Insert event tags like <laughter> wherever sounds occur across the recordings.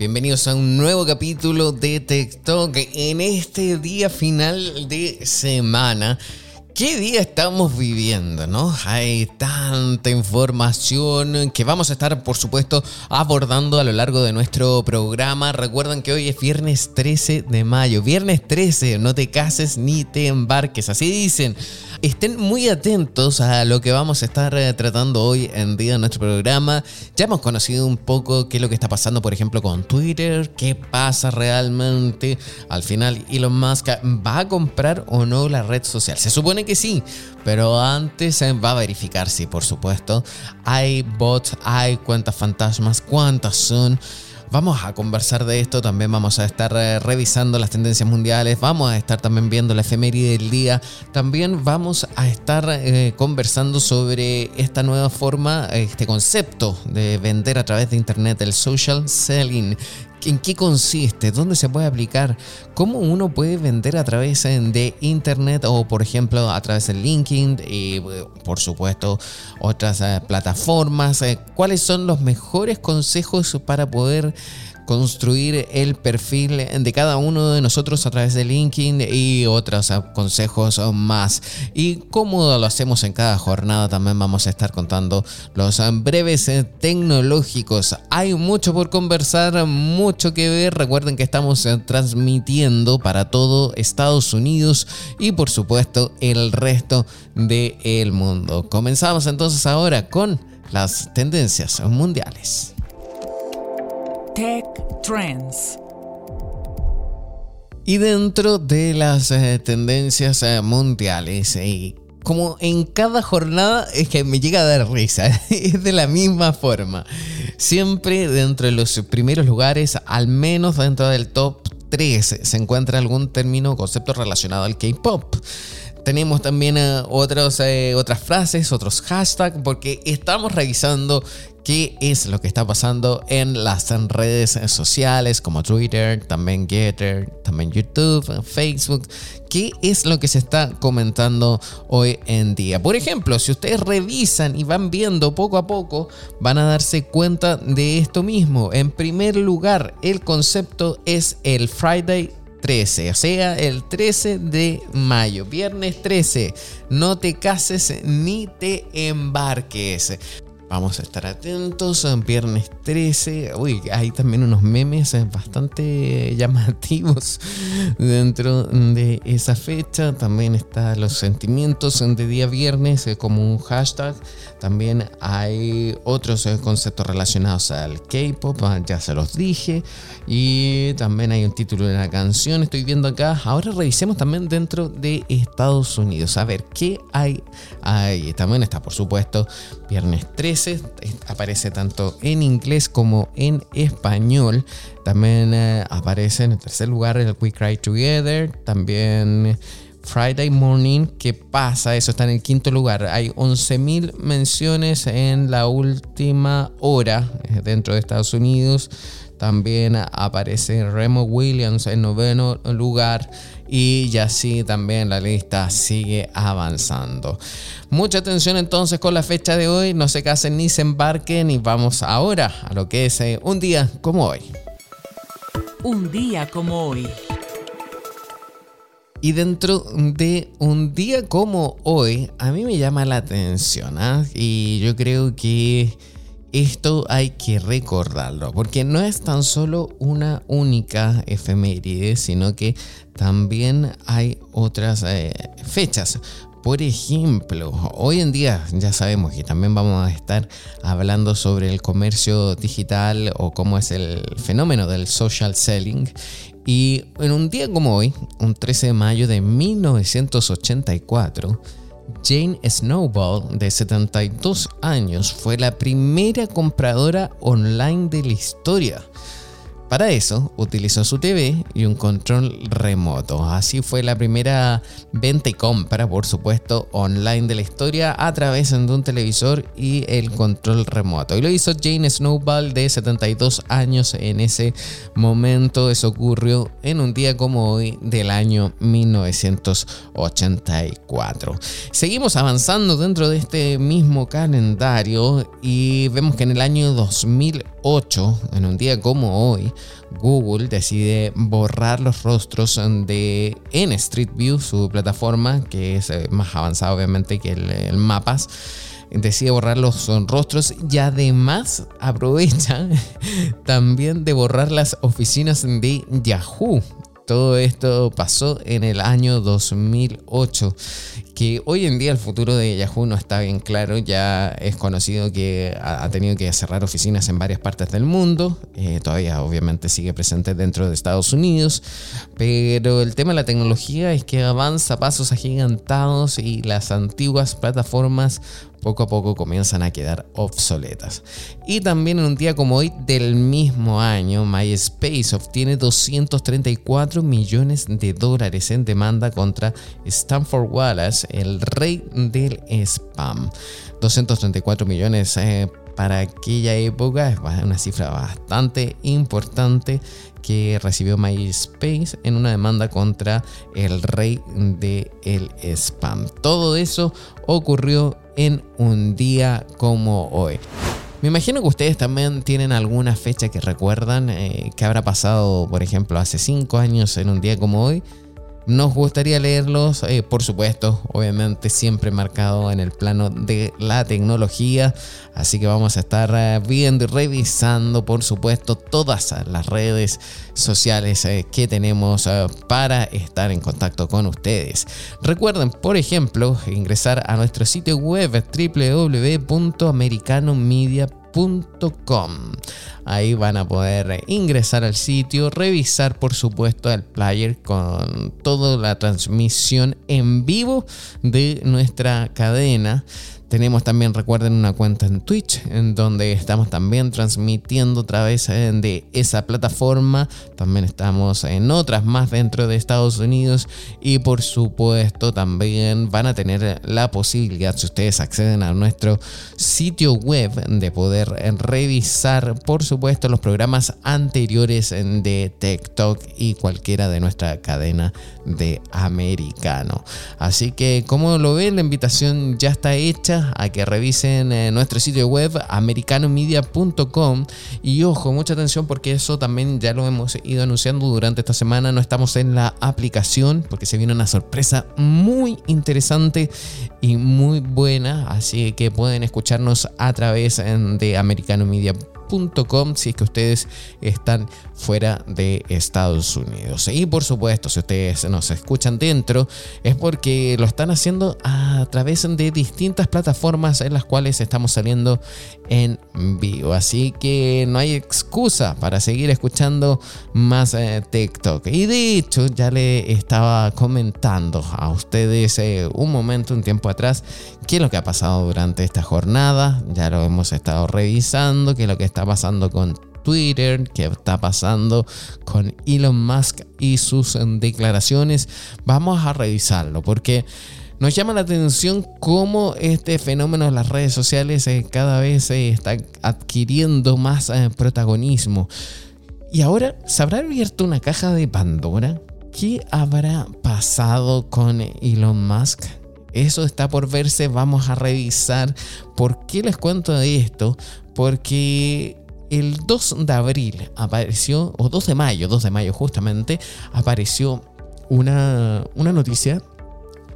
Bienvenidos a un nuevo capítulo de TikTok en este día final de semana. ¿Qué día estamos viviendo, no? Hay tanta información que vamos a estar, por supuesto, abordando a lo largo de nuestro programa. Recuerden que hoy es viernes 13 de mayo. Viernes 13, no te cases ni te embarques, así dicen. Estén muy atentos a lo que vamos a estar eh, tratando hoy en día en nuestro programa. Ya hemos conocido un poco qué es lo que está pasando, por ejemplo, con Twitter, qué pasa realmente. Al final, Elon Musk va a comprar o no la red social. Se supone que sí, pero antes va a verificar si, por supuesto, hay bots, hay cuentas fantasmas, cuántas son. Vamos a conversar de esto, también vamos a estar eh, revisando las tendencias mundiales, vamos a estar también viendo la efeméride del día, también vamos a estar eh, conversando sobre esta nueva forma, este concepto de vender a través de internet, el social selling, ¿En qué consiste? ¿Dónde se puede aplicar? ¿Cómo uno puede vender a través eh, de Internet o, por ejemplo, a través de LinkedIn y, eh, por supuesto, otras eh, plataformas? ¿Cuáles son los mejores consejos para poder construir el perfil de cada uno de nosotros a través de LinkedIn y otros consejos más. Y cómo lo hacemos en cada jornada, también vamos a estar contando los breves tecnológicos. Hay mucho por conversar, mucho que ver. Recuerden que estamos transmitiendo para todo Estados Unidos y por supuesto el resto del mundo. Comenzamos entonces ahora con las tendencias mundiales. Tech Trends. Y dentro de las eh, tendencias eh, mundiales, eh, como en cada jornada es que me llega a dar risa, <laughs> es de la misma forma. Siempre dentro de los primeros lugares, al menos dentro del top 3, se encuentra algún término o concepto relacionado al K-Pop. Tenemos también otras frases, otros hashtags, porque estamos revisando qué es lo que está pasando en las redes sociales como Twitter, también Getter, también YouTube, Facebook. ¿Qué es lo que se está comentando hoy en día? Por ejemplo, si ustedes revisan y van viendo poco a poco, van a darse cuenta de esto mismo. En primer lugar, el concepto es el Friday 13, o sea, el 13 de mayo, viernes 13. No te cases ni te embarques. Vamos a estar atentos. Viernes 13. Uy, hay también unos memes eh, bastante llamativos <laughs> dentro de esa fecha. También están los sentimientos de día viernes eh, como un hashtag. También hay otros eh, conceptos relacionados al K-pop, ah, ya se los dije. Y también hay un título de la canción. Estoy viendo acá. Ahora revisemos también dentro de Estados Unidos. A ver qué hay ahí. También está, por supuesto, viernes 13 aparece tanto en inglés como en español. También eh, aparece en el tercer lugar el We Cry Together. También Friday Morning. ¿Qué pasa? Eso está en el quinto lugar. Hay 11.000 menciones en la última hora eh, dentro de Estados Unidos. También aparece Remo Williams en noveno lugar y así también la lista sigue avanzando. Mucha atención entonces con la fecha de hoy, no se casen ni se embarquen y vamos ahora a lo que es eh, un día como hoy. Un día como hoy. Y dentro de un día como hoy, a mí me llama la atención ¿ah? y yo creo que esto hay que recordarlo, porque no es tan solo una única efeméride, sino que también hay otras eh, fechas. Por ejemplo, hoy en día ya sabemos que también vamos a estar hablando sobre el comercio digital o cómo es el fenómeno del social selling. Y en un día como hoy, un 13 de mayo de 1984, Jane Snowball, de 72 años, fue la primera compradora online de la historia. Para eso utilizó su TV y un control remoto. Así fue la primera venta y compra, por supuesto, online de la historia a través de un televisor y el control remoto. Y lo hizo Jane Snowball de 72 años en ese momento. Eso ocurrió en un día como hoy del año 1984. Seguimos avanzando dentro de este mismo calendario y vemos que en el año 2008, en un día como hoy, Google decide borrar los rostros de en Street View, su plataforma, que es eh, más avanzada obviamente que el, el Mapas decide borrar los rostros y además aprovecha <laughs> también de borrar las oficinas de Yahoo. Todo esto pasó en el año 2008, que hoy en día el futuro de Yahoo no está bien claro, ya es conocido que ha tenido que cerrar oficinas en varias partes del mundo, eh, todavía obviamente sigue presente dentro de Estados Unidos, pero el tema de la tecnología es que avanza pasos agigantados y las antiguas plataformas poco a poco comienzan a quedar obsoletas. Y también en un día como hoy del mismo año, MySpace obtiene 234 millones de dólares en demanda contra Stanford Wallace, el rey del spam. 234 millones eh, para aquella época es una cifra bastante importante que recibió MySpace en una demanda contra el rey del el spam. Todo eso ocurrió en un día como hoy. Me imagino que ustedes también tienen alguna fecha que recuerdan eh, que habrá pasado, por ejemplo, hace 5 años en un día como hoy. Nos gustaría leerlos, eh, por supuesto, obviamente siempre marcado en el plano de la tecnología. Así que vamos a estar eh, viendo y revisando, por supuesto, todas las redes sociales eh, que tenemos para estar en contacto con ustedes. Recuerden, por ejemplo, ingresar a nuestro sitio web www.americanomedia.com Ahí van a poder ingresar al sitio, revisar por supuesto el player con toda la transmisión en vivo de nuestra cadena. Tenemos también, recuerden, una cuenta en Twitch, en donde estamos también transmitiendo a través eh, de esa plataforma. También estamos en otras más dentro de Estados Unidos. Y por supuesto, también van a tener la posibilidad, si ustedes acceden a nuestro sitio web, de poder revisar, por supuesto, los programas anteriores de TikTok y cualquiera de nuestra cadena de americano. Así que, como lo ven, la invitación ya está hecha a que revisen eh, nuestro sitio web americanomedia.com y ojo, mucha atención porque eso también ya lo hemos ido anunciando durante esta semana, no estamos en la aplicación porque se viene una sorpresa muy interesante y muy buena, así que pueden escucharnos a través eh, de americanomedia.com si es que ustedes están fuera de Estados Unidos. Y por supuesto, si ustedes nos escuchan dentro, es porque lo están haciendo a través de distintas plataformas en las cuales estamos saliendo en vivo. Así que no hay excusa para seguir escuchando más eh, TikTok. Y de hecho, ya le estaba comentando a ustedes eh, un momento, un tiempo atrás, qué es lo que ha pasado durante esta jornada. Ya lo hemos estado revisando, qué es lo que está pasando con Twitter, qué está pasando con Elon Musk y sus declaraciones. Vamos a revisarlo porque nos llama la atención cómo este fenómeno de las redes sociales eh, cada vez se está adquiriendo más eh, protagonismo. Y ahora, ¿se habrá abierto una caja de Pandora? ¿Qué habrá pasado con Elon Musk? Eso está por verse, vamos a revisar. ¿Por qué les cuento de esto? Porque el 2 de abril apareció, o 2 de mayo, 2 de mayo justamente, apareció una, una noticia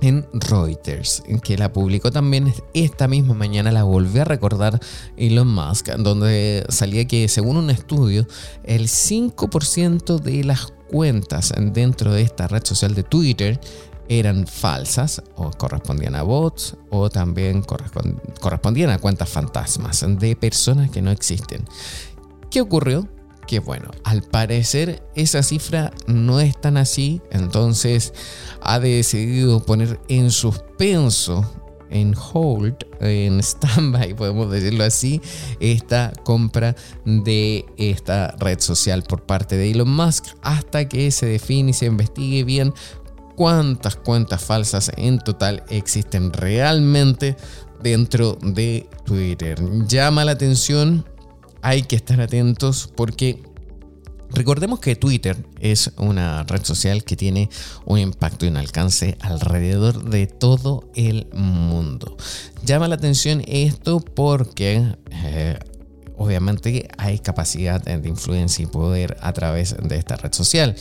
en Reuters, que la publicó también esta misma mañana, la volvió a recordar Elon Musk, donde salía que según un estudio, el 5% de las cuentas dentro de esta red social de Twitter eran falsas o correspondían a bots o también correspondían a cuentas fantasmas de personas que no existen. ¿Qué ocurrió? Que bueno, al parecer esa cifra no es tan así, entonces ha decidido poner en suspenso en hold, en standby, <laughs> podemos decirlo así, esta compra de esta red social por parte de Elon Musk hasta que se define y se investigue bien cuántas cuentas falsas en total existen realmente dentro de Twitter. Llama la atención, hay que estar atentos porque Recordemos que Twitter es una red social que tiene un impacto y un alcance alrededor de todo el mundo. Llama la atención esto porque eh, obviamente hay capacidad de influencia y poder a través de esta red social.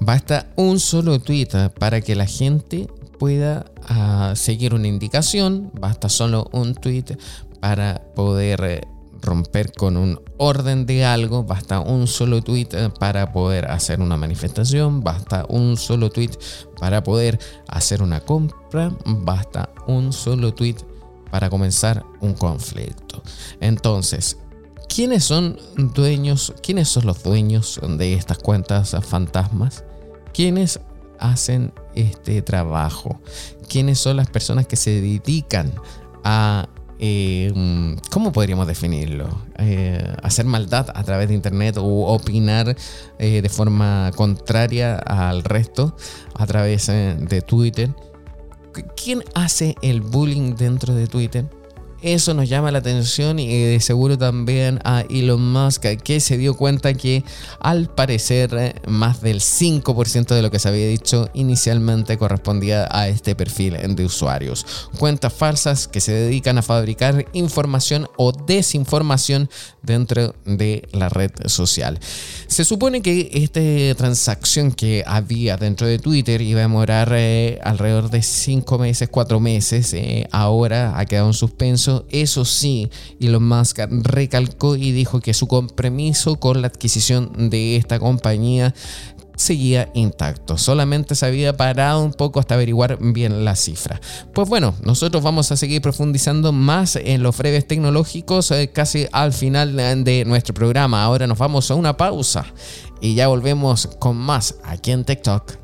Basta un solo tweet para que la gente pueda ah, seguir una indicación, basta solo un tweet para poder eh, romper con un orden de algo, basta un solo tweet eh, para poder hacer una manifestación, basta un solo tweet para poder hacer una compra, basta un solo tweet para comenzar un conflicto. Entonces, ¿quiénes son dueños, quiénes son los dueños de estas cuentas fantasmas? ¿Quiénes hacen este trabajo? ¿Quiénes son las personas que se dedican a eh, ¿cómo podríamos definirlo? Eh, hacer maldad a través de Internet o opinar eh, de forma contraria al resto a través de Twitter. ¿Quién hace el bullying dentro de Twitter? Eso nos llama la atención y de seguro también a Elon Musk que se dio cuenta que al parecer eh, más del 5% de lo que se había dicho inicialmente correspondía a este perfil de usuarios. Cuentas falsas que se dedican a fabricar información o desinformación dentro de la red social. Se supone que esta transacción que había dentro de Twitter iba a demorar eh, alrededor de 5 meses, 4 meses. Eh, ahora ha quedado en suspenso eso sí, Elon Musk recalcó y dijo que su compromiso con la adquisición de esta compañía seguía intacto. Solamente se había parado un poco hasta averiguar bien la cifra. Pues bueno, nosotros vamos a seguir profundizando más en los breves tecnológicos eh, casi al final de nuestro programa. Ahora nos vamos a una pausa y ya volvemos con más aquí en TikTok.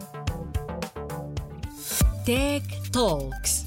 Tech Talks.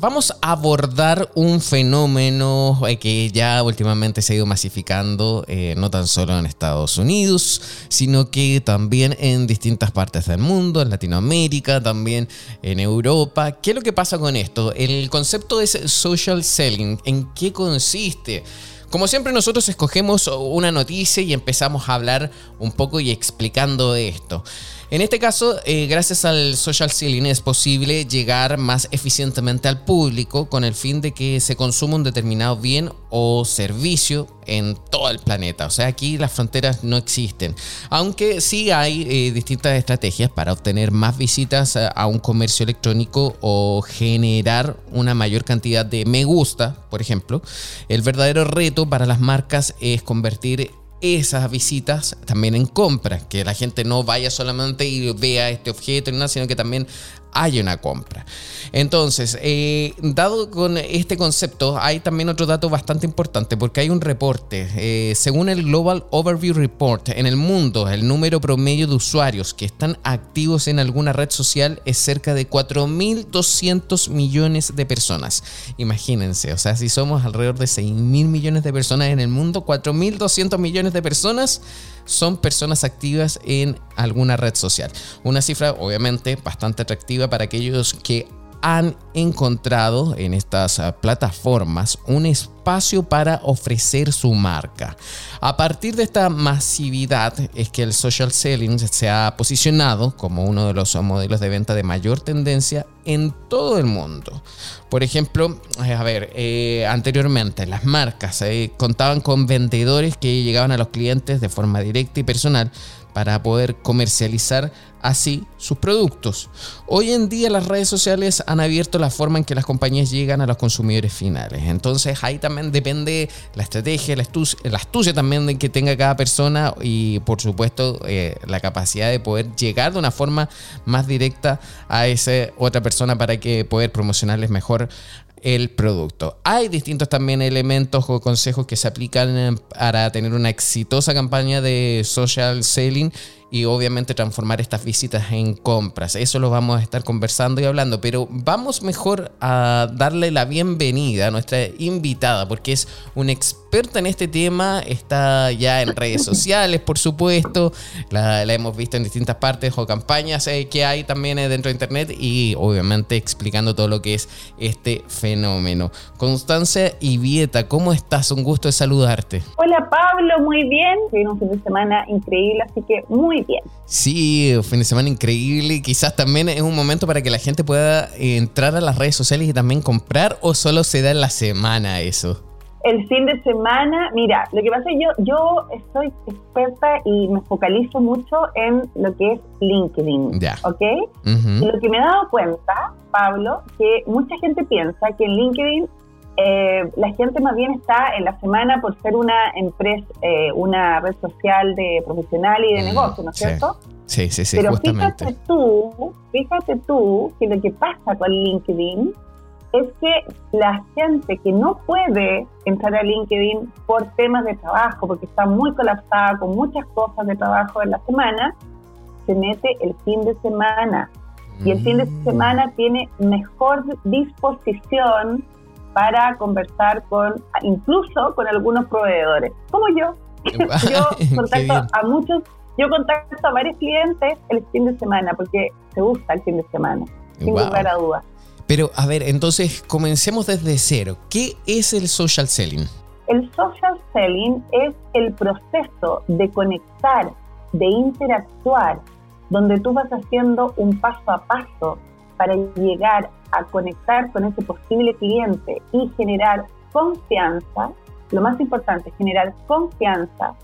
Vamos a abordar un fenómeno eh, que ya últimamente se ha ido masificando, eh, no tan solo en Estados Unidos, sino que también en distintas partes del mundo, en Latinoamérica, también en Europa. ¿Qué es lo que pasa con esto? El concepto es social selling. ¿En qué consiste? Como siempre nosotros escogemos una noticia y empezamos a hablar un poco y explicando esto. En este caso, eh, gracias al social selling es posible llegar más eficientemente al público con el fin de que se consuma un determinado bien o servicio en todo el planeta. O sea, aquí las fronteras no existen. Aunque sí hay eh, distintas estrategias para obtener más visitas a, a un comercio electrónico o generar una mayor cantidad de me gusta, por ejemplo. El verdadero reto para las marcas es convertir esas visitas también en compra, que la gente no vaya solamente y vea este objeto, sino que también hay una compra. Entonces, eh, dado con este concepto, hay también otro dato bastante importante porque hay un reporte. Eh, según el Global Overview Report, en el mundo el número promedio de usuarios que están activos en alguna red social es cerca de 4.200 millones de personas. Imagínense, o sea, si somos alrededor de 6.000 millones de personas en el mundo, 4.200 millones de personas son personas activas en alguna red social. Una cifra obviamente bastante atractiva para aquellos que han encontrado en estas ah, plataformas un espacio para ofrecer su marca. A partir de esta masividad es que el social selling se ha posicionado como uno de los modelos de venta de mayor tendencia en todo el mundo. Por ejemplo, eh, a ver, eh, anteriormente las marcas eh, contaban con vendedores que llegaban a los clientes de forma directa y personal para poder comercializar así sus productos. Hoy en día las redes sociales han abierto la forma en que las compañías llegan a los consumidores finales. Entonces ahí también depende la estrategia, la astucia, también de que tenga cada persona y por supuesto eh, la capacidad de poder llegar de una forma más directa a esa otra persona para que poder promocionarles mejor el producto. Hay distintos también elementos o consejos que se aplican para tener una exitosa campaña de social selling y obviamente transformar estas visitas en compras. Eso lo vamos a estar conversando y hablando, pero vamos mejor a darle la bienvenida a nuestra invitada porque es una experta en este tema, está ya en redes sociales, por supuesto, la, hemos visto en distintas partes o campañas eh, que hay también eh, dentro de Internet y obviamente explicando todo lo que es este fenómeno. Constancia Vieta, ¿cómo estás? Un gusto de saludarte. Hola Pablo, muy bien. Tiene un fin de semana increíble, así que muy bien. Sí, un fin de semana increíble. Quizás también es un momento para que la gente pueda entrar a las redes sociales y también comprar o solo se da en la semana eso. El fin de semana, mira, lo que pasa es que yo, yo estoy experta y me focalizo mucho en lo que es LinkedIn, ya. ¿ok? Y lo que me he dado cuenta, Pablo, que mucha gente piensa que en LinkedIn eh, la gente más bien está en la semana por ser una empresa, eh, una red social de profesional y de mm, negocio, ¿no es cierto? Sí, sí, sí. Pero fíjate tú, fíjate tú que lo que pasa con LinkedIn es que la gente que no puede entrar a LinkedIn por temas de trabajo, porque está muy colapsada con muchas cosas de trabajo en la semana, se mete el fin de semana. Y el fin de mm. semana tiene mejor disposición para conversar con, incluso con algunos proveedores, como yo. <laughs> yo contacto a muchos, yo contacto a varios clientes el fin de semana, porque se gusta el fin de semana, sin lugar a dudas. Pero a ver, entonces comencemos desde cero. ¿Qué es el social selling? El social selling es el proceso de conectar, de interactuar, donde tú vas haciendo un paso a paso para llegar a conectar con ese posible cliente y generar confianza, lo más importante, generar confianza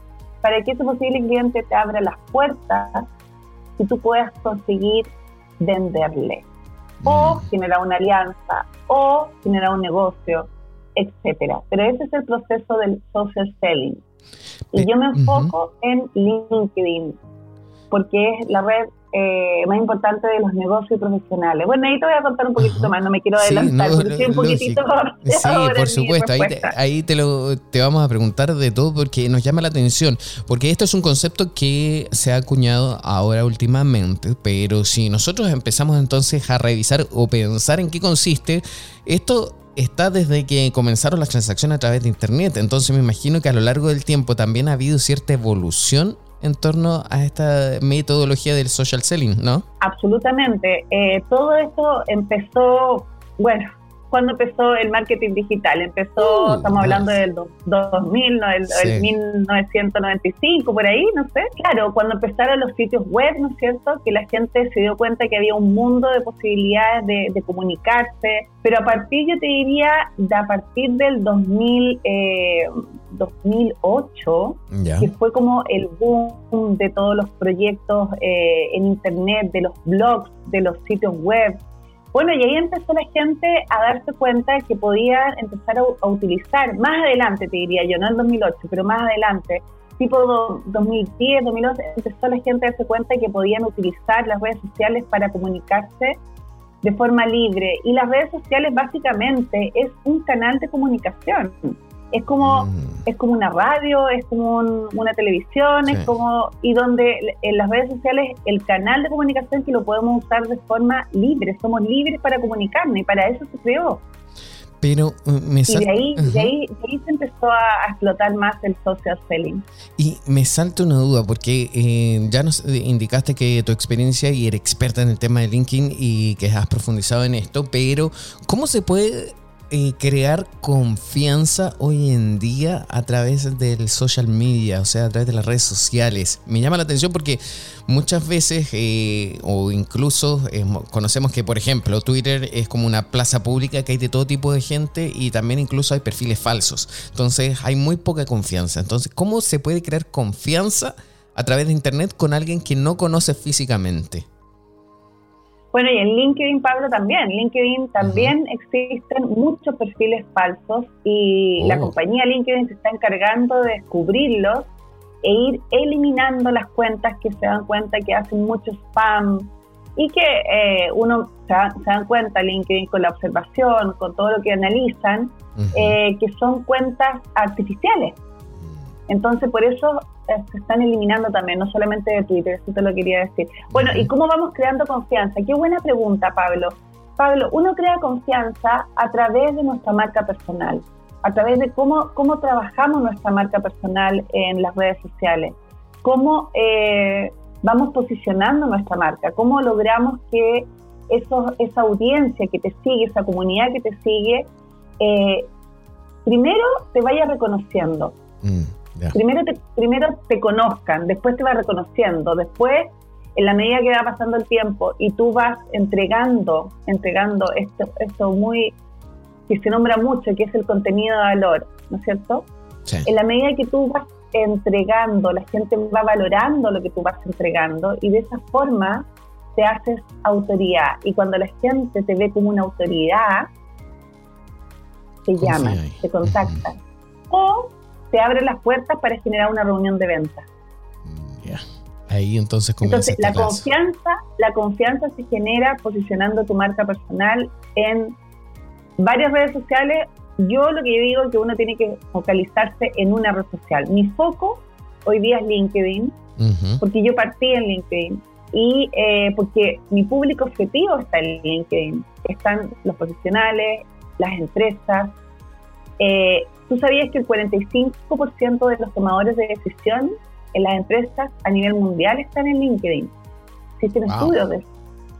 para que ese posible cliente te abra las puertas y tú puedas conseguir venderle. O Mm. generar una alianza, o generar un negocio, etcétera. Pero ese es el proceso del social selling. Y yo me enfoco en LinkedIn, porque es la red eh, más importante de los negocios profesionales. Bueno, ahí te voy a contar un poquito Ajá. más, no me quiero Sí, adelantar, no, porque estoy un poquitito <laughs> Sí, en por supuesto. Ahí te, ahí te lo te vamos a preguntar de todo porque nos llama la atención. Porque esto es un concepto que se ha acuñado ahora últimamente. Pero si nosotros empezamos entonces a revisar o pensar en qué consiste, esto está desde que comenzaron las transacciones a través de Internet. Entonces me imagino que a lo largo del tiempo también ha habido cierta evolución en torno a esta metodología del social selling, ¿no? Absolutamente. Eh, todo esto empezó, bueno, cuando empezó el marketing digital? Empezó, Uh, estamos hablando nice. del do- 2000, no, el, Sí. el 1995, por ahí, no sé. Claro, cuando empezaron los sitios web, ¿no es cierto? Que la gente se dio cuenta que había un mundo de posibilidades de, de comunicarse, pero a partir, yo te diría, de a partir del 2000, eh, 2008, Ya. que fue como el boom de todos los proyectos eh, en internet, de los blogs, de los sitios web. Bueno, y ahí empezó la gente a darse cuenta que podía empezar a, a utilizar, más adelante te diría yo, no en 2008, pero más adelante, tipo do- 2010, 2011, empezó la gente a darse cuenta que podían utilizar las redes sociales para comunicarse de forma libre. Y las redes sociales básicamente es un canal de comunicación. Es como Mm. es como una radio, es como un- una televisión, Sí. es como y donde en las redes sociales el canal de comunicación que lo podemos usar de forma libre, somos libres para comunicarnos y para eso se creó. Pero uh, me Y de ahí, de ahí, de ahí se empezó a, explotar más el social selling. Y me salta una duda, porque eh, ya nos eh, indicaste que tu experiencia y eres experta en el tema de LinkedIn y que has profundizado en esto, pero ¿cómo se puede eh, crear confianza hoy en día a través del social media, o sea, a través de las redes sociales? Me llama la atención porque muchas veces, eh, o incluso eh, mo- conocemos que, por ejemplo, Twitter es como una plaza pública que hay de todo tipo de gente y también incluso hay perfiles falsos. Entonces hay muy poca confianza. Entonces, ¿cómo se puede crear confianza a través de Internet con alguien que no conoce físicamente? Bueno, y en LinkedIn, Pablo, también. LinkedIn también existen muchos perfiles falsos y Oh. la compañía LinkedIn se está encargando de descubrirlos e ir eliminando las cuentas que se dan cuenta que hacen mucho spam y que eh, uno se, da- se dan cuenta LinkedIn con la observación, con todo lo que analizan, eh, que son cuentas artificiales. Entonces, por eso eh, se están eliminando también, no solamente de Twitter, eso te lo quería decir. Bueno, ¿y cómo vamos creando confianza? Qué buena pregunta, Pablo. Pablo, uno crea confianza a través de nuestra marca personal, a través de cómo, cómo trabajamos nuestra marca personal en las redes sociales, cómo eh, vamos posicionando nuestra marca, cómo logramos que esos, esa audiencia que te sigue, esa comunidad que te sigue, eh, primero te vaya reconociendo, Mm, primero te, primero te conozcan, después te va reconociendo, después, en la medida que va pasando el tiempo y tú vas entregando, entregando esto, esto muy, que se nombra mucho, que es el contenido de valor, ¿no es cierto? Sí. En la medida que tú vas entregando, la gente va valorando lo que tú vas entregando y de esa forma te haces autoridad. Y cuando la gente te ve como una autoridad, te llaman, te contactan. O te abren las puertas para generar una reunión de venta. Ya. Ahí entonces comienza Entonces, la confianza, la confianza se genera posicionando tu marca personal en varias redes sociales. Yo lo que digo es que uno tiene que focalizarse en una red social. Mi foco hoy día es LinkedIn, porque yo partí en LinkedIn y eh, porque mi público objetivo está en LinkedIn. Están los profesionales, las empresas. Eh, ¿Tú sabías que el 45% de los tomadores de decisión en las empresas a nivel mundial están en LinkedIn? Existen Wow. estudios de eso.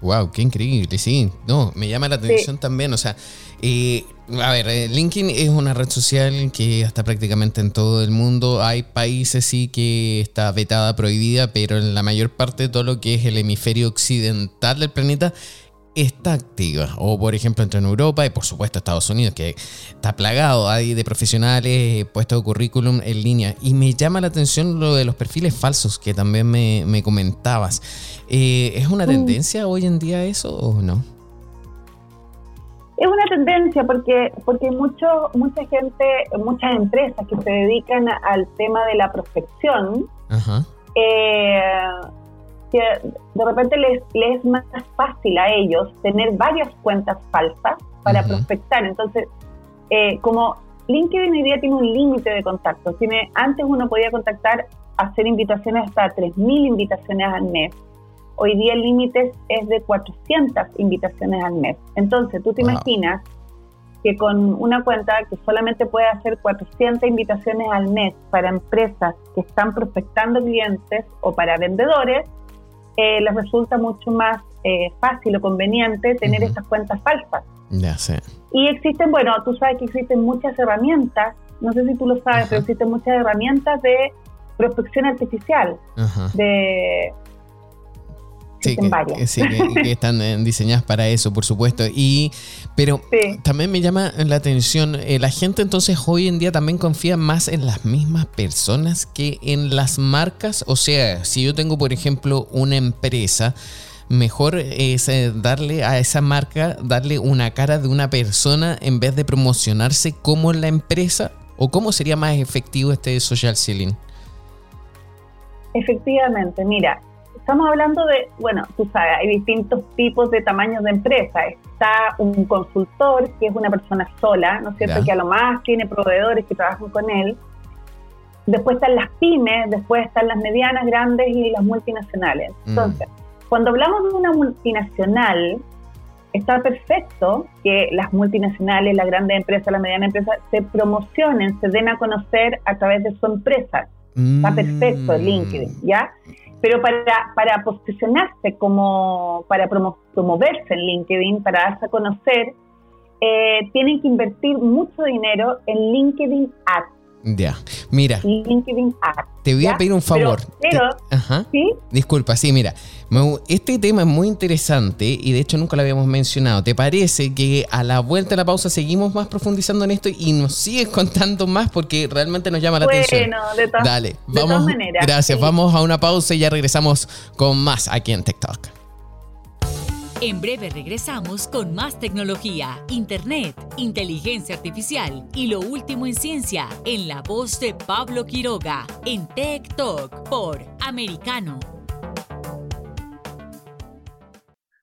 Wow, qué increíble, sí. No, me llama la atención también. O sea, eh, a ver, eh, LinkedIn es una red social que está prácticamente en todo el mundo. Hay países sí que está vetada, prohibida, pero en la mayor parte de todo lo que es el hemisferio occidental del planeta está activa. O por ejemplo, entre en Europa y por supuesto Estados Unidos, que está plagado ahí de profesionales, eh, puestos de currículum en línea. Y me llama la atención lo de los perfiles falsos que también me, me comentabas. Eh, ¿Es una Mm. tendencia hoy en día eso o no? Es una tendencia porque porque mucho mucha gente, muchas empresas que se dedican al tema de la prospección, eh, que de repente les, les, es más fácil a ellos tener varias cuentas falsas para prospectar. Entonces, eh, como LinkedIn hoy día tiene un límite de contactos, tiene, antes uno podía contactar, hacer invitaciones hasta 3.000 invitaciones al mes. Hoy día el límite es de 400 invitaciones al mes. Entonces, tú te imaginas que con una cuenta que solamente puede hacer 400 invitaciones al mes para empresas que están prospectando clientes o para vendedores, eh, les resulta mucho más eh, fácil o conveniente tener estas cuentas falsas. Ya sé. Y existen, bueno, tú sabes que existen muchas herramientas, no sé si tú lo sabes, pero existen muchas herramientas de prospección artificial, de Sí, que, <laughs> están eh, diseñadas para eso, por supuesto. Y, pero también me llama la atención, eh, la gente entonces hoy en día también confía más en las mismas personas que en las marcas. O sea, si yo tengo, por ejemplo, una empresa, mejor es eh, darle a esa marca, darle una cara de una persona en vez de promocionarse como la empresa. ¿O cómo sería más efectivo este social selling? Efectivamente, mira, estamos hablando de, bueno, tú sabes, hay distintos tipos de tamaños de empresa. Está un consultor, que es una persona sola, ¿no es cierto? Que a lo más tiene proveedores que trabajan con él. Después están las pymes, después están las medianas, grandes y las multinacionales. Mm. Entonces, cuando hablamos de una multinacional, está perfecto que las multinacionales, las grandes empresas, las medianas empresas se promocionen, se den a conocer a través de su empresa. Está perfecto el LinkedIn, ¿ya? Pero para, para posicionarse como, para promoverse en LinkedIn, para darse a conocer, eh, tienen que invertir mucho dinero en LinkedIn Ads. Ya, mira. Te voy a pedir un favor. Pero, Ajá. ¿sí? Disculpa, sí, mira. Este tema es muy interesante y de hecho nunca lo habíamos mencionado. ¿Te parece que a la vuelta de la pausa seguimos más profundizando en esto y nos sigues <laughs> contando más porque realmente nos llama la atención? Bueno, de, Dale, vamos, Gracias, vamos a una pausa y ya regresamos con más aquí en TikTok. En breve regresamos con más tecnología, internet, inteligencia artificial y lo último en ciencia en la voz de Pablo Quiroga en Tech Talk por Americano.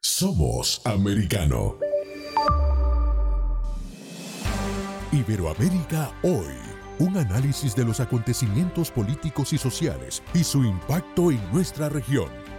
Somos Americano. Iberoamérica hoy. Un análisis de los acontecimientos políticos y sociales y su impacto en nuestra región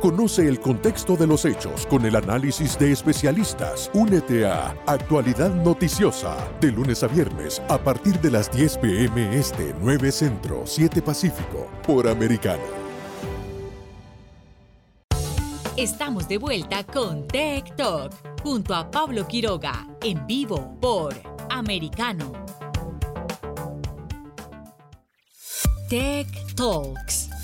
Conoce el contexto de los hechos con el análisis de especialistas. Únete a Actualidad Noticiosa de lunes a viernes a partir de las 10 pm este 9 Centro 7 Pacífico por Americano. Estamos de vuelta con Tech Talk junto a Pablo Quiroga en vivo por Americano. Tech Talks.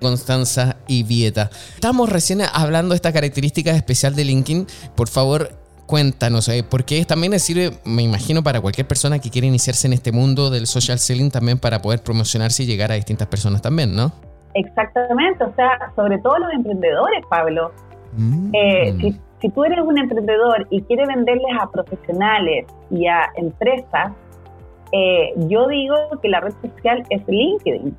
Constanza y Vieta. Estamos recién hablando de esta característica especial de LinkedIn. Por favor, cuéntanos, eh, porque también sirve, me imagino, para cualquier persona que quiera iniciarse en este mundo del social selling, también para poder promocionarse y llegar a distintas personas también, ¿no? Exactamente, o sea, sobre todo los emprendedores, Pablo. Mm. Eh, si, si, tú eres un emprendedor y quieres venderles a profesionales y a empresas, eh, yo digo que la red social es LinkedIn.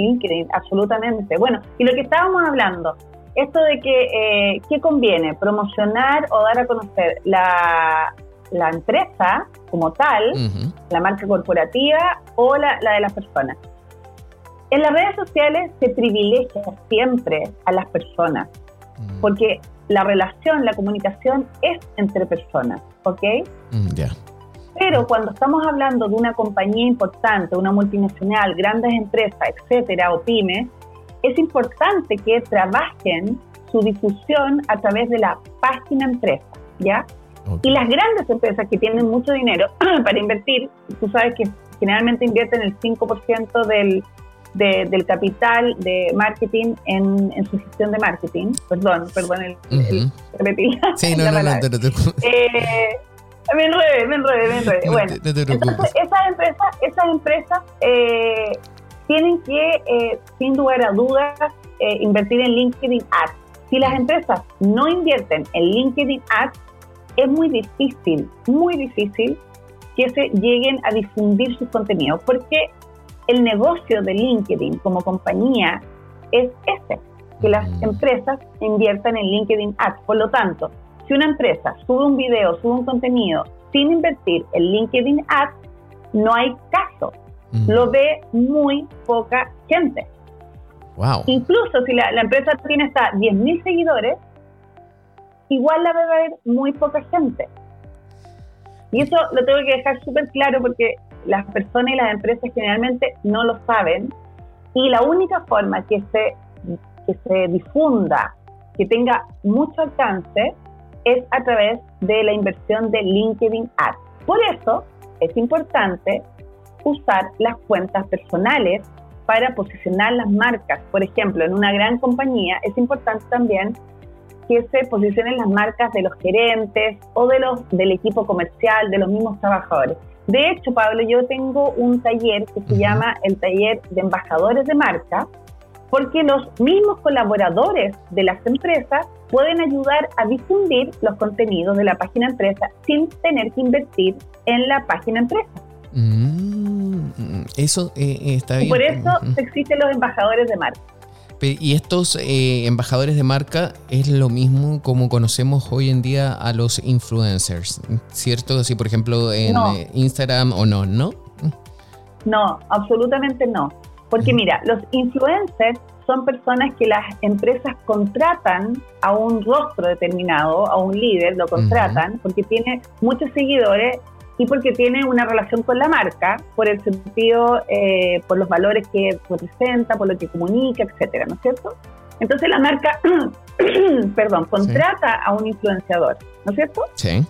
LinkedIn, absolutamente. Bueno, y lo que estábamos hablando, esto de que, eh, ¿qué conviene? ¿Promocionar o dar a conocer la, la empresa como tal, la marca corporativa o la, la de las personas? En las redes sociales se privilegia siempre a las personas, mm. porque la relación, la comunicación es entre personas, ¿ok? Mm, ya. Pero cuando estamos hablando de una compañía importante, una multinacional, grandes empresas, etcétera, o pymes, es importante que trabajen su difusión a través de la página empresa, ¿ya? Y las grandes empresas que tienen mucho dinero <clears throat> para invertir, tú sabes que generalmente invierten el 5% del, del capital de marketing en, en, su gestión de marketing. Perdón, perdón, el, repetir. Sí, no, no, no, no, eh, me enredé, me enredé, me enredé. Bueno, entonces esas empresas, esas empresas eh, tienen que, eh, sin lugar a dudas, eh, invertir en LinkedIn Ads. Si las empresas no invierten en LinkedIn Ads, es muy difícil, muy difícil que se lleguen a difundir sus contenidos, porque el negocio de LinkedIn como compañía es ese, que las empresas inviertan en LinkedIn Ads. Por lo tanto, si una empresa sube un video, sube un contenido sin invertir en LinkedIn Ads, no hay caso. Mm. Lo ve muy poca gente. Wow. Incluso si la, empresa tiene hasta 10.000 seguidores, igual la va a ver muy poca gente. Y eso lo tengo que dejar súper claro porque las personas y las empresas generalmente no lo saben. Y la única forma que se, que se difunda, que tenga mucho alcance, es a través de la inversión de LinkedIn Ads. Por eso es importante usar las cuentas personales para posicionar las marcas. Por ejemplo, en una gran compañía es importante también que se posicionen las marcas de los gerentes o de los del equipo comercial, de los mismos trabajadores. De hecho, Pablo, yo tengo un taller que se llama el taller de embajadores de marca, porque los mismos colaboradores de las empresas pueden ayudar a difundir los contenidos de la página empresa sin tener que invertir en la página empresa. Mm, eso eh, está bien. Y por eso existen los embajadores de marca. Y estos eh, embajadores de marca es lo mismo como conocemos hoy en día a los influencers, ¿cierto? Así, por ejemplo, en eh, Instagram o no, ¿no? No, absolutamente no. Porque mira, los influencers son personas que las empresas contratan a un rostro determinado, a un líder, lo contratan porque tiene muchos seguidores y porque tiene una relación con la marca, por el sentido, eh, por los valores que representa, por lo que comunica, etcétera, ¿no es cierto? Entonces la marca, <clears throat> perdón, contrata a un influenciador, ¿no es cierto? Sí.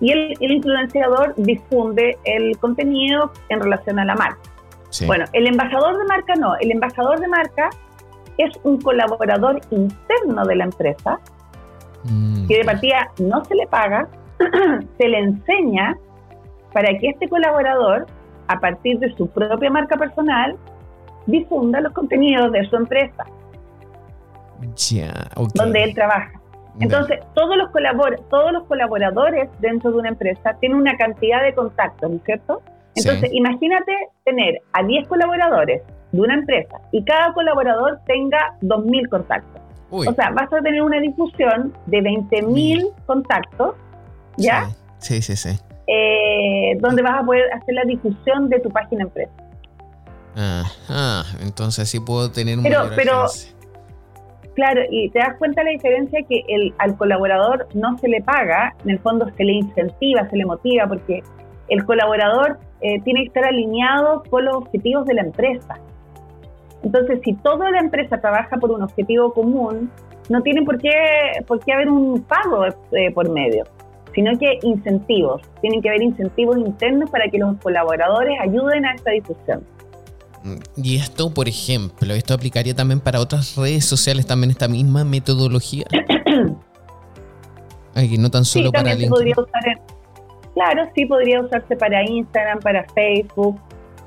Y el, el influenciador difunde el contenido en relación a la marca. Sí. Bueno, el embajador de marca no, el embajador de marca es un colaborador interno de la empresa, mm, que de partida no se le paga, <clears throat> se le enseña para que este colaborador, a partir de su propia marca personal, difunda los contenidos de su empresa, donde él trabaja. Entonces, todos los, todos los colaboradores dentro de una empresa tienen una cantidad de contactos, ¿no es cierto? Entonces, imagínate tener a 10 colaboradores de una empresa y cada colaborador tenga 2.000 contactos. O sea, vas a tener una difusión de 20.000 contactos, ¿ya? Sí, sí, sí. Eh, donde vas a poder hacer la difusión de tu página empresa. Ah, entonces sí puedo tener un pero, pero Claro, y te das cuenta la diferencia que el, al colaborador no se le paga, en el fondo se le incentiva, se le motiva, porque el colaborador eh, tiene que estar alineado con los objetivos de la empresa. Entonces, si toda la empresa trabaja por un objetivo común, no tiene por qué, por qué haber un pago eh, por medio, sino que incentivos. Tienen que haber incentivos internos para que los colaboradores ayuden a esta difusión. Y esto, por ejemplo, ¿esto aplicaría también para otras redes sociales, también esta misma metodología? <coughs> Ay, no tan solo para LinkedIn. claro, sí podría usarse para Instagram, para Facebook.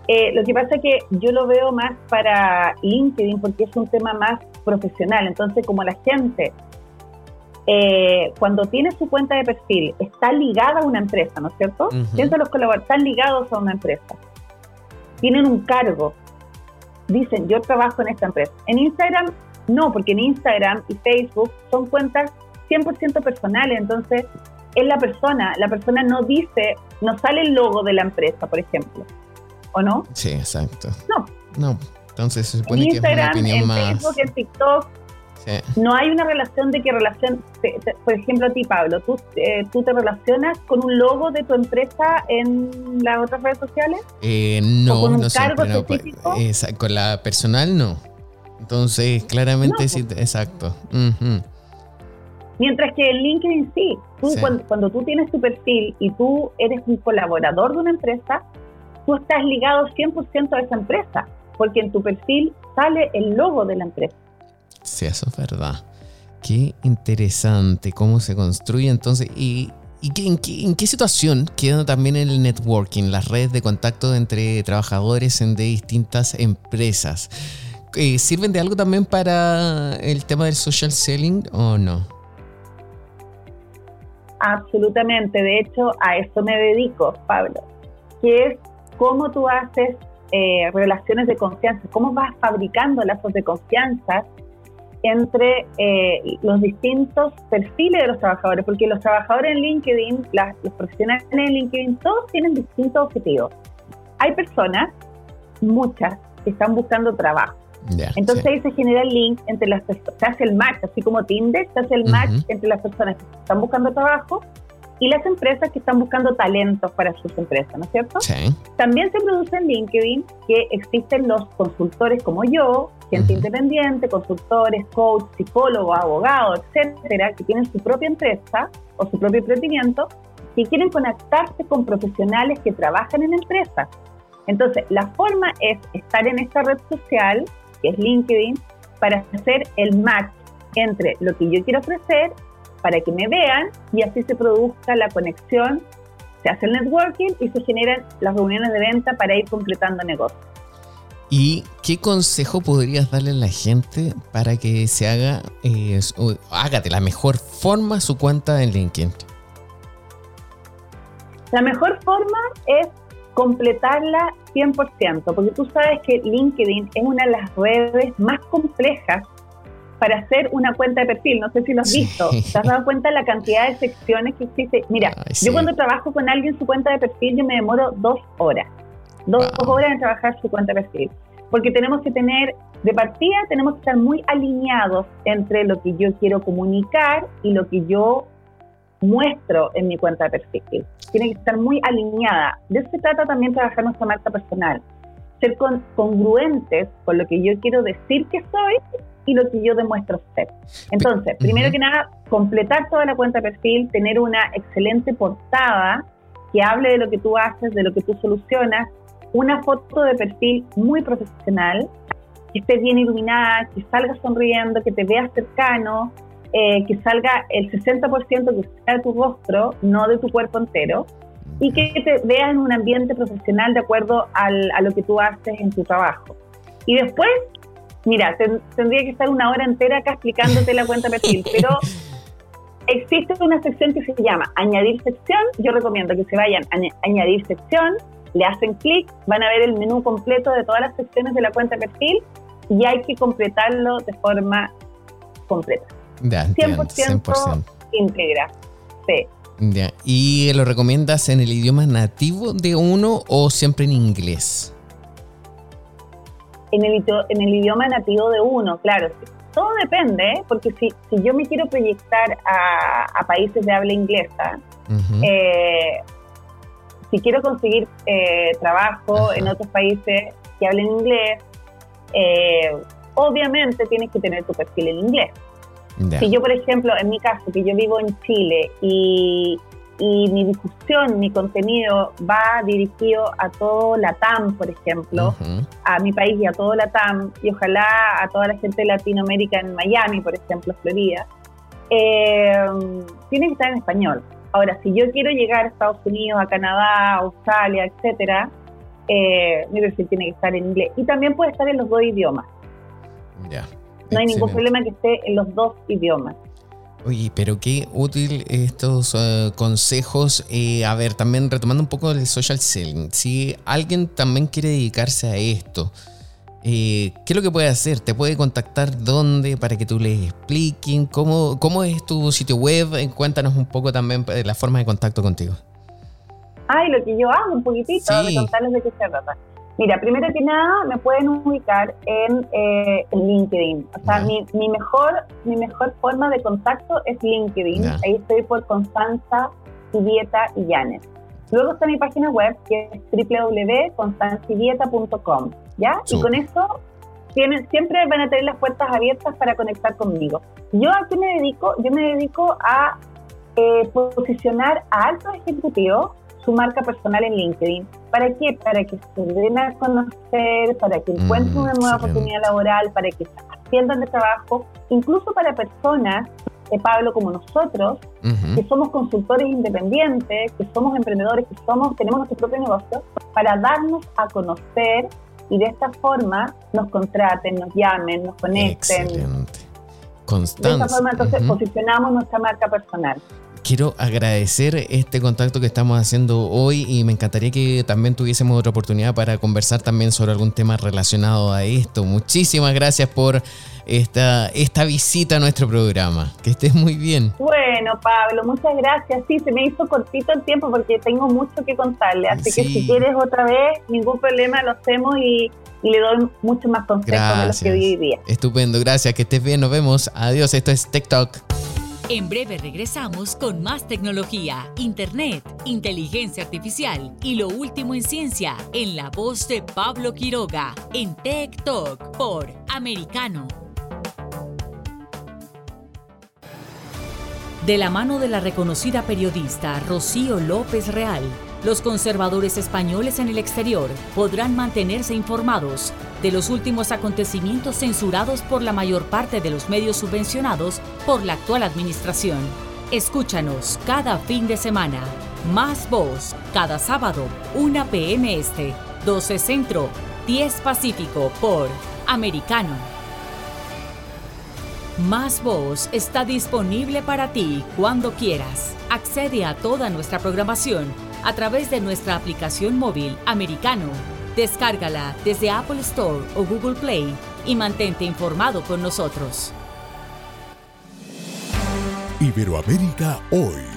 Eh, lo que pasa es que yo lo veo más para LinkedIn porque es un tema más profesional. Entonces, como la gente, eh, cuando tiene su cuenta de perfil, está ligada a una empresa, ¿no es cierto? Uh los colaboradores están ligados a una empresa. Tienen un cargo, dicen yo trabajo en esta empresa. En Instagram no, porque en Instagram y Facebook son cuentas 100% personales, entonces es la persona, la persona no dice, no sale el logo de la empresa, por ejemplo, ¿o no? Sí, exacto. No. No, entonces se supone que es una opinión en más... Facebook, en TikTok, no hay una relación de que relación, por ejemplo a ti Pablo, ¿tú, eh, ¿tú te relacionas con un logo de tu empresa en las otras redes sociales? Eh, no, con un no cargo pues, con la personal no. Entonces, claramente sí, pues. exacto. Mientras que en LinkedIn sí. Tú, Cuando, cuando, tú tienes tu perfil y tú eres un colaborador de una empresa, tú estás ligado 100% a esa empresa, porque en tu perfil sale el logo de la empresa. Sí, eso es verdad. Qué interesante cómo se construye entonces y, en, qué, situación queda también el networking, las redes de contacto entre trabajadores de distintas empresas. Eh, ¿Sirven de algo también para el tema del social selling o no? Absolutamente, de hecho a eso me dedico, Pablo, que es cómo tú haces eh, relaciones de confianza, cómo vas fabricando lazos de confianza entre eh, los distintos perfiles de los trabajadores, porque los trabajadores en LinkedIn, los profesionales en LinkedIn, todos tienen distintos objetivos. Hay personas, muchas, que están buscando trabajo. Entonces ahí se genera el link entre las personas, se hace el match, así como Tinder, se hace el match entre las personas que están buscando trabajo y las empresas que están buscando talentos para sus empresas, ¿no es cierto? Sí. También se produce en LinkedIn que existen los consultores como yo, gente independiente, consultores, coach, psicólogos, abogados, etcétera, que tienen su propia empresa o su propio emprendimiento y quieren conectarse con profesionales que trabajan en empresas. Entonces, la forma es estar en esta red social, que es LinkedIn, para hacer el match entre lo que yo quiero ofrecer para que me vean y así se produzca la conexión, se hace el networking y se generan las reuniones de venta para ir completando negocios. ¿Y qué consejo podrías darle a la gente para que se haga, eh, haga de la mejor forma su cuenta en LinkedIn? La mejor forma es completarla 100%, porque tú sabes que LinkedIn es una de las redes más complejas para hacer una cuenta de perfil. No sé si lo has visto. ¿Te has dado cuenta de la cantidad de secciones que existe? Mira, yo cuando trabajo con alguien su cuenta de perfil, yo me demoro dos horas. Dos horas en trabajar su cuenta de perfil. Porque tenemos que tener, de partida, tenemos que estar muy alineados entre lo que yo quiero comunicar y lo que yo muestro en mi cuenta de perfil. Tiene que estar muy alineada. De eso se trata también trabajar nuestra marca personal. Ser congruentes con lo que yo quiero decir que soy y lo que yo demuestro ser. Entonces, primero que nada, completar toda la cuenta de perfil, tener una excelente portada que hable de lo que tú haces, de lo que tú solucionas, una foto de perfil muy profesional, que esté bien iluminada, que salga sonriendo, que te veas cercano, eh, que salga el 60% que sea de tu rostro, no de tu cuerpo entero, y que te veas en un ambiente profesional de acuerdo al, a lo que tú haces en tu trabajo. Y después Mira, tendría que estar una hora entera acá explicándote la cuenta perfil, <laughs> pero existe una sección que se llama añadir sección. Yo recomiendo que se vayan a añadir sección, le hacen clic, van a ver el menú completo de todas las secciones de la cuenta perfil y hay que completarlo de forma completa. 100%, íntegra. Sí. Ya. ¿Y lo recomiendas en el idioma nativo de uno o siempre en inglés? En el, en el idioma nativo de uno, claro. Todo depende, porque si, si yo me quiero proyectar a, países de habla inglesa, eh, si quiero conseguir eh, trabajo en otros países que hablen inglés, eh, obviamente tienes que tener tu perfil en inglés. Si yo, por ejemplo, en mi caso, que yo vivo en Chile y, y mi discusión, mi contenido va dirigido a todo la TAM, por ejemplo, a mi país y a todo la TAM, y ojalá a toda la gente de Latinoamérica en Miami, por ejemplo, Florida, eh, tiene que estar en español. Ahora, si yo quiero llegar a Estados Unidos, a Canadá, a Australia, etcétera, eh, mi perfil tiene que estar en inglés. Y también puede estar en los dos idiomas. No hay ningún problema que esté en los dos idiomas. Oye, pero qué útil estos eh, consejos. Eh, a ver, también retomando un poco el social selling. Si alguien también quiere dedicarse a esto, eh, ¿qué es lo que puede hacer? ¿Te puede contactar dónde para que tú le expliquen? ¿Cómo, cómo es tu sitio web? Cuéntanos un poco también la forma de contacto contigo. Ay, lo que yo hago un poquitito, de contarles de qué se trata. Mira, primero que nada, me pueden ubicar en, eh, LinkedIn. O sea, mi, mi, mejor, mi mejor forma de contacto es LinkedIn. Ahí estoy por Constanza, Dieta y Janet. Luego está mi página web, que es www.constancidieta.com. ¿Ya? Y con eso tienen, siempre van a tener las puertas abiertas para conectar conmigo. Yo a qué me dedico? Yo me dedico a eh, posicionar a altos ejecutivos su marca personal en LinkedIn. ¿Para qué? Para que se den a conocer, para que encuentren una nueva oportunidad laboral, para que asciendan de trabajo, incluso para personas, de Pablo, como nosotros, que somos consultores independientes, que somos emprendedores, que somos tenemos nuestro propio negocio, para darnos a conocer y de esta forma nos contraten, nos llamen, nos conecten. Excelente. De esta forma entonces posicionamos nuestra marca personal quiero agradecer este contacto que estamos haciendo hoy y me encantaría que también tuviésemos otra oportunidad para conversar también sobre algún tema relacionado a esto. Muchísimas gracias por esta, esta visita a nuestro programa. Que estés muy bien. Bueno, Pablo, muchas gracias. Sí, se me hizo cortito el tiempo porque tengo mucho que contarle. Así que si quieres otra vez, ningún problema, lo hacemos y, le doy mucho más consejos de los que día. Estupendo, gracias. Que estés bien, nos vemos. Adiós, esto es TikTok. En breve regresamos con más tecnología, internet, inteligencia artificial y lo último en ciencia en la voz de Pablo Quiroga en Tech Talk por Americano. De la mano de la reconocida periodista Rocío López Real los conservadores españoles en el exterior podrán mantenerse informados de los últimos acontecimientos censurados por la mayor parte de los medios subvencionados por la actual administración. Escúchanos cada fin de semana. Más voz, cada sábado, 1 p.m. Este, 12 Centro, 10 Pacífico por Americano. Más Voz está disponible para ti cuando quieras. Accede a toda nuestra programación a través de nuestra aplicación móvil americano. Descárgala desde Apple Store o Google Play y mantente informado con nosotros. Iberoamérica hoy.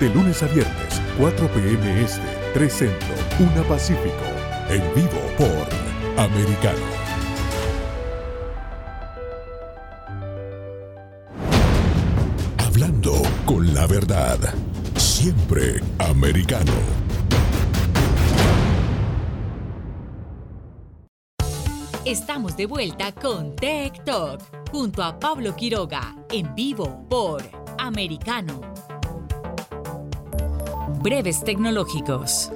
De lunes a viernes, 4 p.m. Este, 3 Centro, 1 Pacífico. En vivo por Americano. Hablando con la verdad. Siempre americano. Estamos de vuelta con Tech Talk junto a Pablo Quiroga en vivo por Americano. Breves tecnológicos.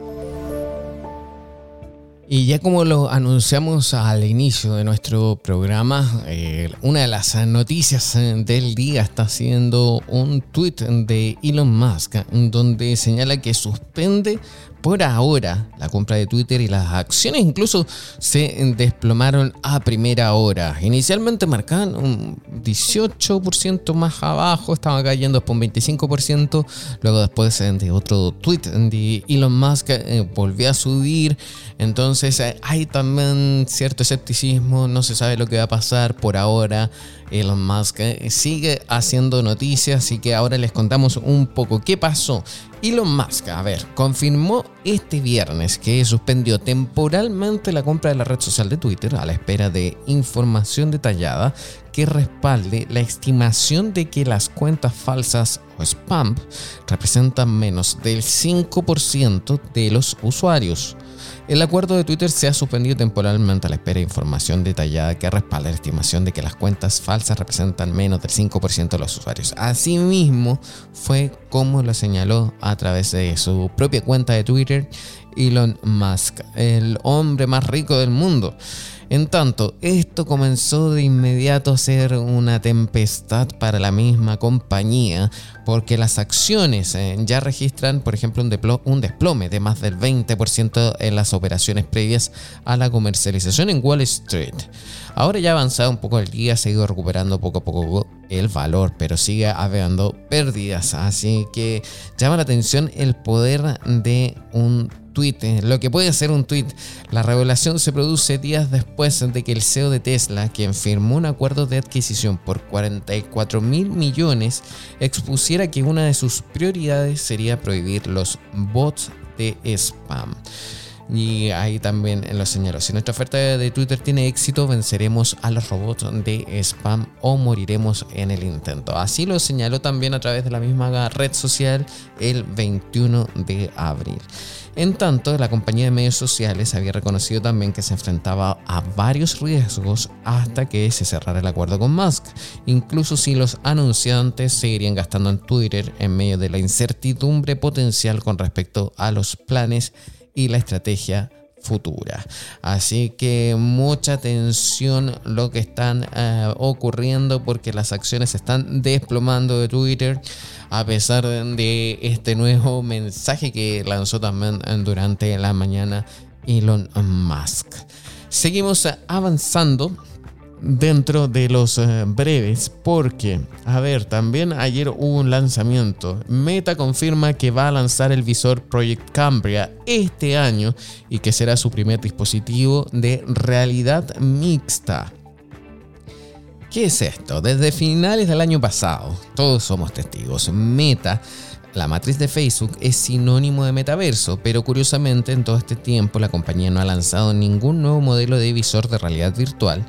Y ya como lo anunciamos al inicio de nuestro programa, eh, una de las noticias eh, del día está siendo un tweet de Elon Musk donde señala que suspende por ahora la compra de Twitter y las acciones incluso se desplomaron a primera hora. Inicialmente marcaban un 18% más abajo, estaba cayendo por un 25%, luego después de otro tweet de Elon Musk eh, volvió a subir, entonces eh, hay también cierto escepticismo, no se sabe lo que va a pasar por ahora. Elon Musk eh, sigue haciendo noticias, así que ahora les contamos un poco qué pasó. Elon Musk, a ver, confirmó este viernes que suspendió temporalmente la compra de la red social de Twitter a la espera de información detallada que respalde la estimación de que las cuentas falsas o spam representan menos del 5% de los usuarios. El acuerdo de Twitter se ha suspendido temporalmente a la espera de información detallada que respalda la estimación de que las cuentas falsas representan menos del 5% de los usuarios. Asimismo, fue como lo señaló a través de su propia cuenta de Twitter Elon Musk, el hombre más rico del mundo. En tanto, esto comenzó de inmediato a ser una tempestad para la misma compañía, porque las acciones eh, ya registran, por ejemplo, un, desplome de más del 20% en las operaciones previas a la comercialización en Wall Street. Ahora ya ha avanzado un poco el día, ha seguido recuperando poco a poco el valor, pero sigue habiendo pérdidas, así que llama la atención el poder de un lo que puede ser un tweet. La revelación se produce días después de que el CEO de Tesla, quien firmó un acuerdo de adquisición por 44 mil millones, expusiera que una de sus prioridades sería prohibir los bots de spam. Y ahí también lo señaló. Si nuestra oferta de Twitter tiene éxito, venceremos a los robots de spam o moriremos en el intento. Así lo señaló también a través de la misma red social el 21 de abril. En tanto, la compañía de medios sociales había reconocido también que se enfrentaba a varios riesgos hasta que se cerrara el acuerdo con Musk, incluso si los anunciantes seguirían gastando en Twitter en medio de la incertidumbre potencial con respecto a los planes y la estrategia futura. Así que mucha atención lo que están eh, ocurriendo porque las acciones se están desplomando de Twitter a pesar de este nuevo mensaje que lanzó también durante la mañana Elon Musk. Seguimos avanzando dentro de los eh, breves porque, a ver, también ayer hubo un lanzamiento. Meta confirma que va a lanzar el visor Project Cambria este año y que será su primer dispositivo de realidad mixta. ¿Qué es esto? Desde finales del año pasado, todos somos testigos, Meta la matriz de Facebook es sinónimo de metaverso, pero curiosamente en todo este tiempo la compañía no ha lanzado ningún nuevo modelo de visor de realidad virtual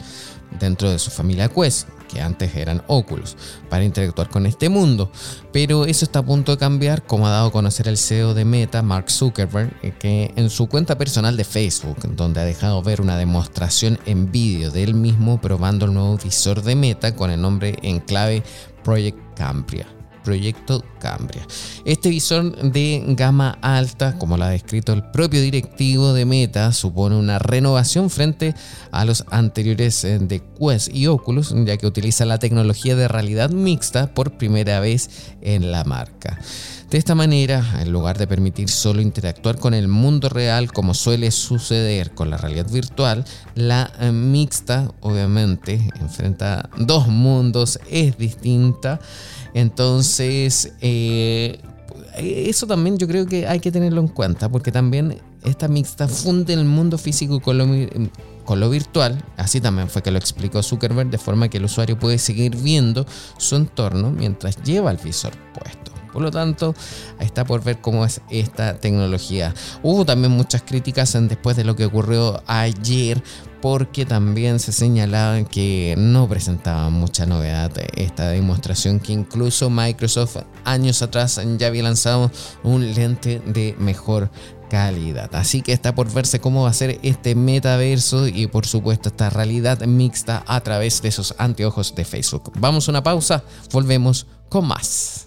dentro de su familia Quest, que antes eran Oculus, para interactuar con este mundo. Pero eso está a punto de cambiar, como ha dado a conocer el CEO de Meta, Mark Zuckerberg, eh, que en su cuenta personal de Facebook, donde ha dejado ver una demostración en vídeo de él mismo probando el nuevo visor de Meta con el nombre en clave Project Cambria proyecto Cambria. Este visor de gama alta, como lo ha descrito el propio directivo de Meta, supone una renovación frente a los anteriores eh, de Quest y Oculus, ya que utiliza la tecnología de realidad mixta por primera vez en la marca. De esta manera, en lugar de permitir solo interactuar con el mundo real como suele suceder con la realidad virtual, la eh, mixta obviamente enfrenta dos mundos, es distinta entonces, eh, eso también yo creo que hay que tenerlo en cuenta, porque también esta mixta funde el mundo físico con lo, con lo virtual. Así también fue que lo explicó Zuckerberg, de forma que el usuario puede seguir viendo su entorno mientras lleva el visor puesto. Por lo tanto, está por ver cómo es esta tecnología. Hubo también muchas críticas después de lo que ocurrió ayer porque también se señalaba que no presentaba mucha novedad esta demostración que incluso Microsoft años atrás ya había lanzado un lente de mejor calidad. Así que está por verse cómo va a ser este metaverso y por supuesto esta realidad mixta a través de esos anteojos de Facebook. Vamos a una pausa, volvemos con más.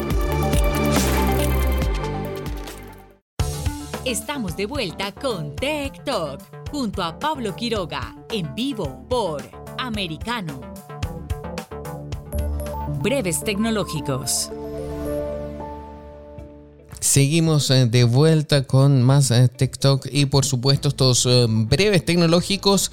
Estamos de vuelta con Tech Talk junto a Pablo Quiroga en vivo por Americano. Breves tecnológicos. Seguimos eh, de vuelta con más eh, TikTok y por supuesto estos eh, breves tecnológicos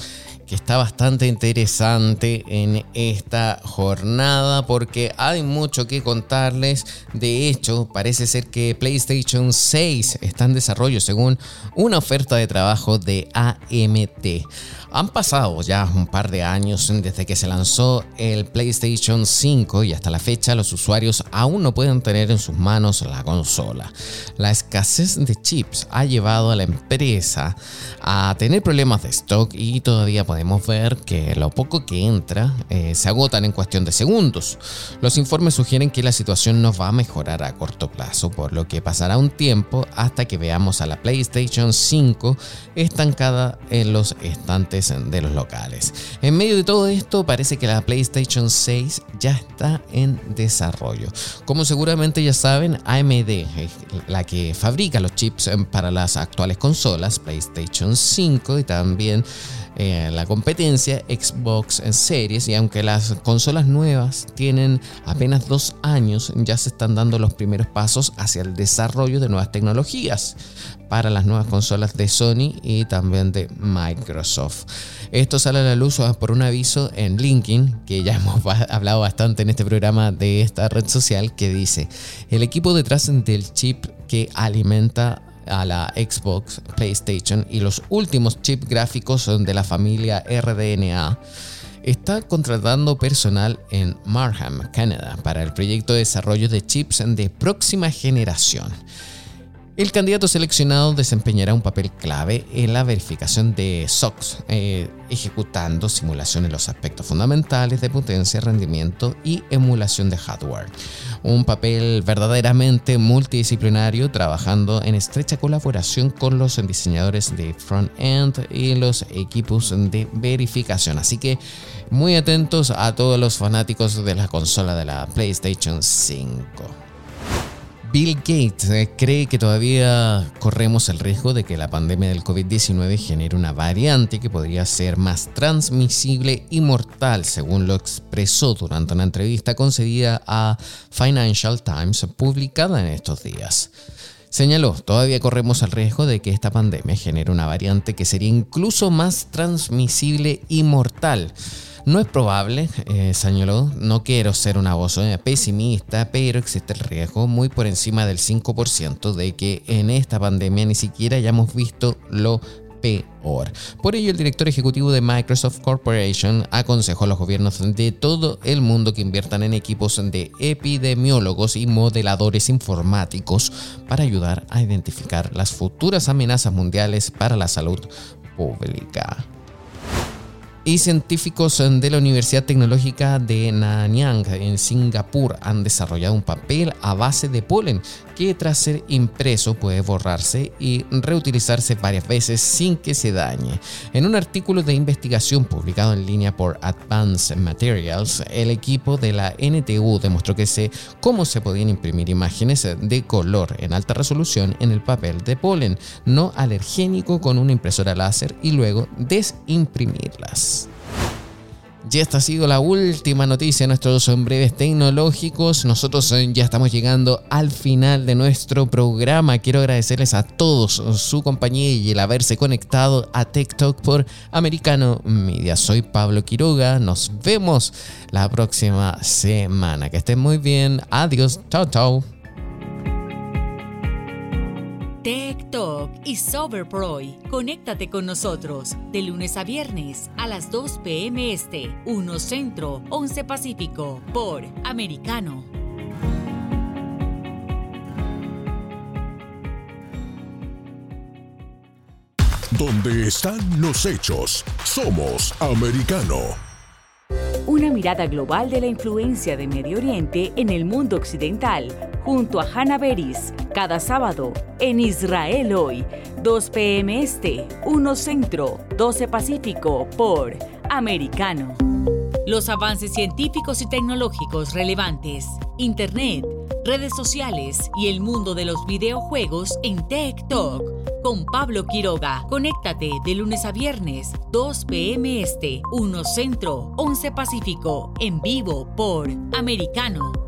que está bastante interesante en esta jornada porque hay mucho que contarles. De hecho, parece ser que PlayStation 6 está en desarrollo según una oferta de trabajo de AMT. Han pasado ya un par de años desde que se lanzó el PlayStation 5 y hasta la fecha los usuarios aún no pueden tener en sus manos la consola. La escasez de chips ha llevado a la empresa a tener problemas de stock y todavía podemos ver que lo poco que entra eh, se agotan en cuestión de segundos. Los informes sugieren que la situación no va a mejorar a corto plazo, por lo que pasará un tiempo hasta que veamos a la PlayStation 5 estancada en los estantes de los locales. En medio de todo esto, parece que la PlayStation 6 ya está en desarrollo. Como seguramente ya saben, AMD, la que fabrica los chips para las actuales consolas, PlayStation 5 y también eh, la competencia Xbox Series y aunque las consolas nuevas tienen apenas dos años ya se están dando los primeros pasos hacia el desarrollo de nuevas tecnologías para las nuevas consolas de Sony y también de Microsoft. Esto sale a la luz por un aviso en LinkedIn, que ya <laughs> hemos hablado bastante en este programa de esta red social, que dice, el equipo detrás del chip que alimenta a la Xbox, PlayStation y los últimos chips gráficos de la familia RDNA, está contratando personal en Marham, Canadá, para el proyecto de desarrollo de chips de próxima generación. El candidato seleccionado desempeñará un papel clave en la verificación de SOX, eh, ejecutando simulaciones en los aspectos fundamentales de potencia, rendimiento y emulación de hardware. Un papel verdaderamente multidisciplinario, trabajando en estrecha colaboración con los diseñadores de front-end y los equipos de verificación. Así que muy atentos a todos los fanáticos de la consola de la PlayStation 5. Bill Gates eh, cree que todavía corremos el riesgo de que la pandemia del COVID-19 genere una variante que podría ser más transmisible y mortal, según lo expresó durante una entrevista concedida a Financial Times publicada en estos días. Señaló, todavía corremos el riesgo de que esta pandemia genere una variante que sería incluso más transmisible y mortal. No es probable, eh, señaló, no quiero ser una voz eh, pesimista, pero existe el riesgo muy por encima del 5% de que en esta pandemia ni siquiera hayamos visto lo peor. Por ello, el director ejecutivo de Microsoft Corporation aconsejó a los gobiernos de todo el mundo que inviertan en equipos de epidemiólogos y modeladores informáticos para ayudar a identificar las futuras amenazas mundiales para la salud pública y científicos de la Universidad Tecnológica de Nanyang en Singapur han desarrollado un papel a base de polen que tras ser impreso puede borrarse y reutilizarse varias veces sin que se dañe. En un artículo de investigación publicado en línea por Advanced Materials, el equipo de la NTU demostró que se cómo se podían imprimir imágenes de color en alta resolución en el papel de polen no alergénico con una impresora láser y luego desimprimirlas. Y esta ha sido la última noticia de nuestros breves tecnológicos. Nosotros eh, ya estamos llegando al final de nuestro programa. Quiero agradecerles a todos su compañía y el haberse conectado a TikTok por Americano Media. Soy Pablo Quiroga. Nos vemos la próxima semana. Que estén muy bien. Adiós. Chao, chao. Tech Talk y Soberproy. Conéctate con nosotros de lunes a viernes a las 2 p.m. Este, 1 Centro, 11 Pacífico, por Americano. Donde están los hechos, somos Americano. Una mirada global de la influencia de Medio Oriente en el mundo occidental, junto a Hannah Beris cada sábado en Israel hoy, 2 p.m. Este, 1 Centro, 12 Pacífico por Americano. Los avances científicos y tecnológicos relevantes, Internet, redes sociales y el mundo de los videojuegos en Tech Talk con Pablo Quiroga. Conéctate de lunes a viernes, 2 p.m. Este, 1 Centro, 11 Pacífico, en vivo por Americano.